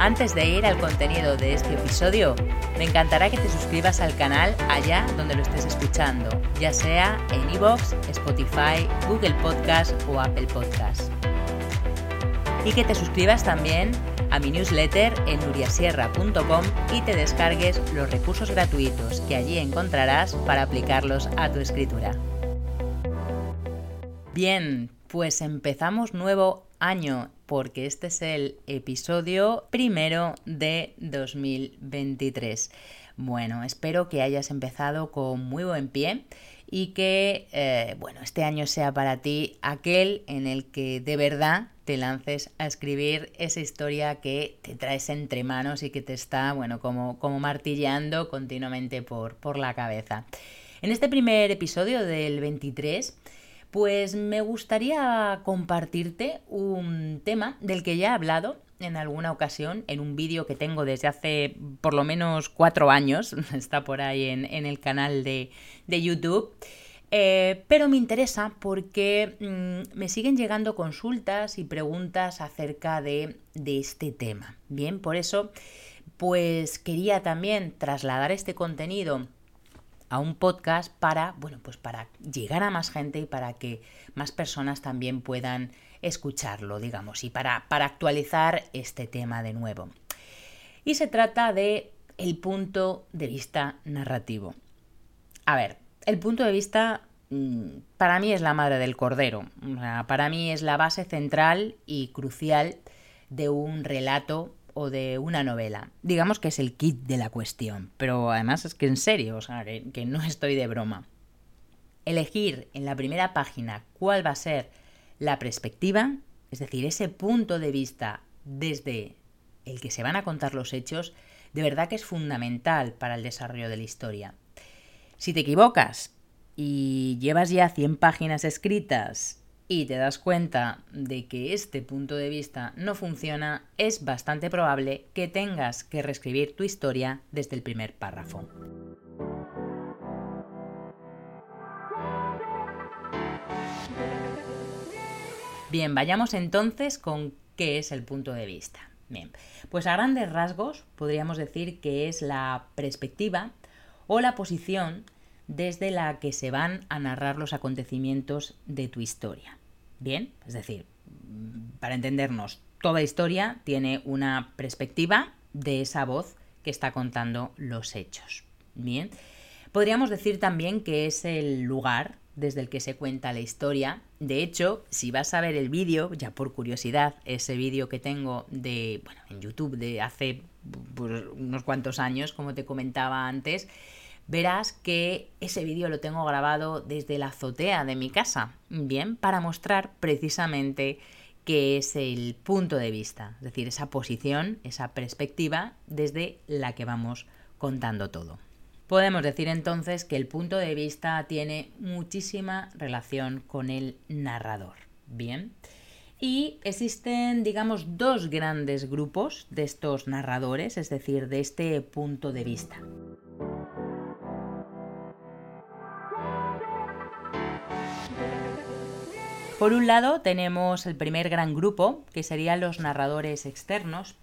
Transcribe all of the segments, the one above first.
Antes de ir al contenido de este episodio, me encantará que te suscribas al canal allá donde lo estés escuchando, ya sea en iVoox, Spotify, Google Podcast o Apple Podcast. Y que te suscribas también a mi newsletter en nuriasierra.com y te descargues los recursos gratuitos que allí encontrarás para aplicarlos a tu escritura. Bien, pues empezamos nuevo año porque este es el episodio primero de 2023. Bueno, espero que hayas empezado con muy buen pie y que, eh, bueno, este año sea para ti aquel en el que de verdad te lances a escribir esa historia que te traes entre manos y que te está, bueno, como, como martilleando continuamente por, por la cabeza. En este primer episodio del 23 pues me gustaría compartirte un tema del que ya he hablado en alguna ocasión en un vídeo que tengo desde hace por lo menos cuatro años, está por ahí en, el canal de, YouTube. Eh, pero me interesa porque mm, me siguen llegando consultas y preguntas acerca de, de este tema. Bien, por eso, pues quería también trasladar este contenido a un podcast para, bueno, pues para llegar a más gente y para que más personas también puedan escucharlo, digamos, y para, para actualizar este tema de nuevo. Y se trata de el punto de vista narrativo. A ver, el punto de vista mm, para mí es la madre del cordero. para mí es la base central y crucial de un relato o de una novela. Digamos que es el kit de la cuestión, pero además es que en serio, o sea, que, no estoy de broma. Elegir en la primera página cuál va a ser la perspectiva, es decir, ese punto de vista desde el que se van a contar los hechos, de verdad que es fundamental para el desarrollo de la historia. Si te equivocas y llevas ya 100 páginas escritas y te das cuenta de que este punto de vista no funciona, es bastante probable que tengas que reescribir tu historia desde el primer párrafo. Bien, vayamos entonces con qué es el punto de vista. Bien, pues a grandes rasgos podríamos decir que es la perspectiva o la posición desde la que se van a narrar los acontecimientos de tu historia. Bien, es decir, para entendernos, toda historia tiene una perspectiva de esa voz que está contando los hechos. Bien, podríamos decir también que es el lugar desde el que se cuenta la historia. De hecho, si vas a ver el vídeo, ya por curiosidad, ese vídeo que tengo de, bueno, en YouTube de hace pues, unos cuantos años, como te comentaba antes, verás que ese vídeo lo tengo grabado desde la azotea de mi casa, bien, para mostrar precisamente qué es el punto de vista, es decir, esa posición, esa perspectiva desde la que vamos contando todo. Podemos decir entonces que el punto de vista tiene muchísima relación con el narrador. Bien. Y existen, digamos, dos grandes grupos de estos narradores, es decir, de este punto de vista. Por un lado tenemos el primer gran grupo, que serían los narradores externos.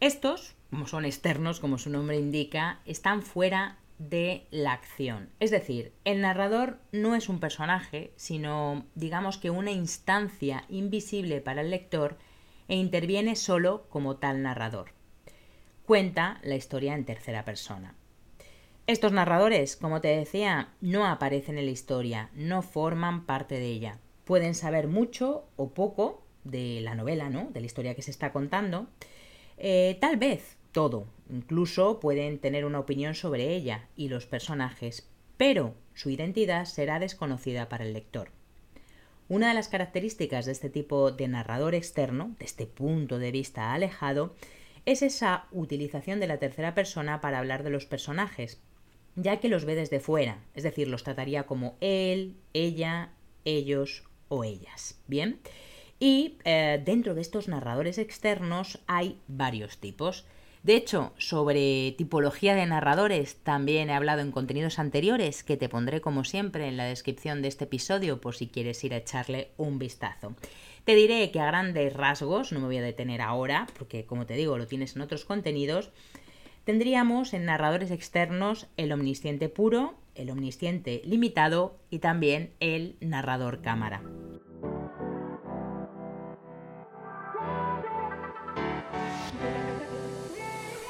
Estos, como son externos, como su nombre indica, están fuera de la acción. Es decir, el narrador no es un personaje, sino digamos que una instancia invisible para el lector e interviene solo como tal narrador. Cuenta la historia en tercera persona. Estos narradores, como te decía, no aparecen en la historia, no forman parte de ella pueden saber mucho o poco de la novela, ¿no? De la historia que se está contando. Eh, tal vez todo. Incluso pueden tener una opinión sobre ella y los personajes, pero su identidad será desconocida para el lector. Una de las características de este tipo de narrador externo, de este punto de vista alejado, es esa utilización de la tercera persona para hablar de los personajes, ya que los ve desde fuera, es decir, los trataría como él, ella, ellos o ellas. Bien, y eh, dentro de estos narradores externos hay varios tipos. De hecho, sobre tipología de narradores también he hablado en contenidos anteriores que te pondré como siempre en la descripción de este episodio por si quieres ir a echarle un vistazo. Te diré que a grandes rasgos, no me voy a detener ahora, porque como te digo lo tienes en otros contenidos, tendríamos en narradores externos el omnisciente puro, el omnisciente limitado y también el narrador cámara.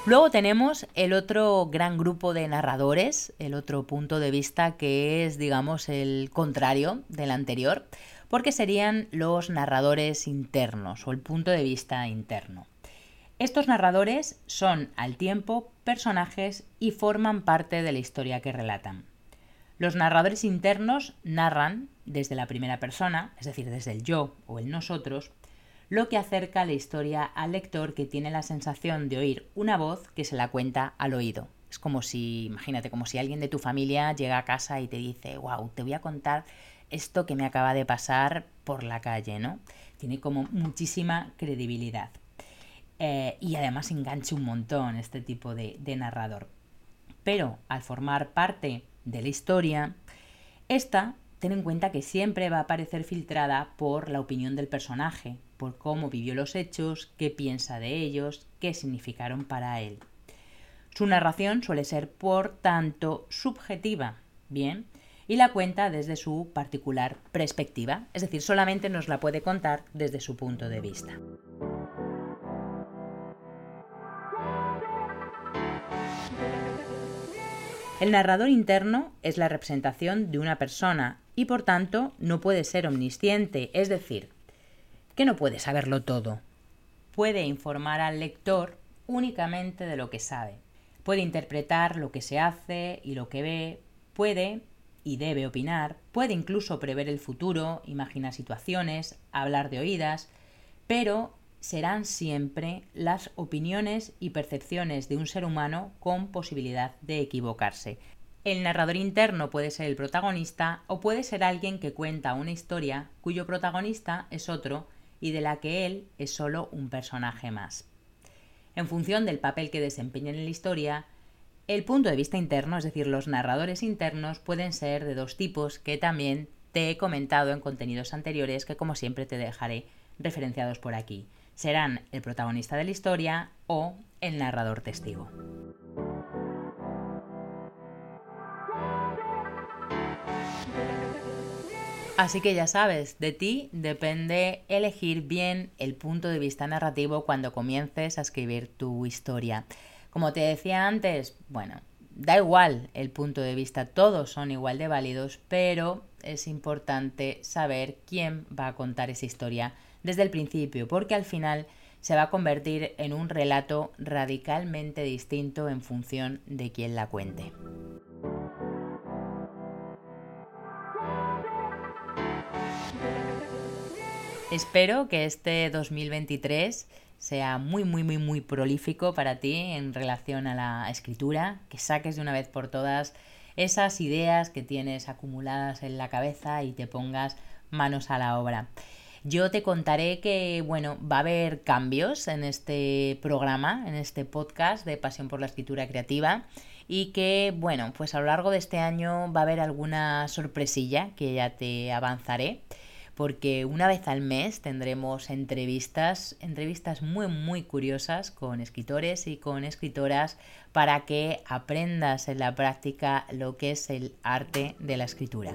Luego tenemos el otro gran grupo de narradores, el otro punto de vista que es, digamos, el contrario del anterior, porque serían los narradores internos o el punto de vista interno. Estos narradores son al tiempo personajes y forman parte de la historia que relatan. Los narradores internos narran desde la primera persona, es decir, desde el yo o el nosotros, lo que acerca la historia al lector que tiene la sensación de oír una voz que se la cuenta al oído. Es como si, imagínate, como si alguien de tu familia llega a casa y te dice, wow, te voy a contar esto que me acaba de pasar por la calle, ¿no? Tiene como muchísima credibilidad. Eh, y además engancha un montón este tipo de, de narrador. Pero al formar parte de la historia, esta ten en cuenta que siempre va a aparecer filtrada por la opinión del personaje, por cómo vivió los hechos, qué piensa de ellos, qué significaron para él. Su narración suele ser, por tanto, subjetiva, ¿bien? Y la cuenta desde su particular perspectiva, es decir, solamente nos la puede contar desde su punto de vista. El narrador interno es la representación de una persona y por tanto no puede ser omnisciente, es decir, que no puede saberlo todo. Puede informar al lector únicamente de lo que sabe. Puede interpretar lo que se hace y lo que ve, puede y debe opinar, puede incluso prever el futuro, imaginar situaciones, hablar de oídas, pero serán siempre las opiniones y percepciones de un ser humano con posibilidad de equivocarse. El narrador interno puede ser el protagonista o puede ser alguien que cuenta una historia cuyo protagonista es otro y de la que él es solo un personaje más. En función del papel que desempeñen en la historia, el punto de vista interno, es decir, los narradores internos, pueden ser de dos tipos que también te he comentado en contenidos anteriores que como siempre te dejaré referenciados por aquí. Serán el protagonista de la historia o el narrador testigo. Así que ya sabes, de ti depende elegir bien el punto de vista narrativo cuando comiences a escribir tu historia. Como te decía antes, bueno, da igual el punto de vista, todos son igual de válidos, pero es importante saber quién va a contar esa historia desde el principio, porque al final se va a convertir en un relato radicalmente distinto en función de quién la cuente. Espero que este 2023 sea muy, muy, muy, muy prolífico para ti en relación a la escritura, que saques de una vez por todas esas ideas que tienes acumuladas en la cabeza y te pongas manos a la obra. Yo te contaré que, bueno, va a haber cambios en este programa, en este podcast de Pasión por la Escritura Creativa y que, bueno, pues a lo largo de este año va a haber alguna sorpresilla que ya te avanzaré porque una vez al mes tendremos entrevistas, entrevistas muy muy curiosas con escritores y con escritoras para que aprendas en la práctica lo que es el arte de la escritura.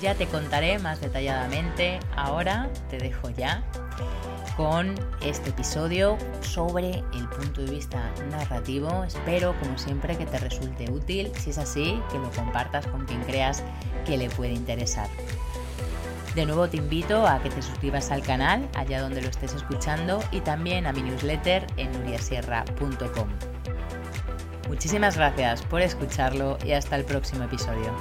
Ya te contaré más detalladamente, ahora te dejo ya con este episodio sobre el punto de vista narrativo. Espero, como siempre, que te resulte útil. Si es así, que lo compartas con quien creas que le puede interesar. De nuevo te invito a que te suscribas al canal, allá donde lo estés escuchando, y también a mi newsletter en nuriasierra.com. Muchísimas gracias por escucharlo y hasta el próximo episodio.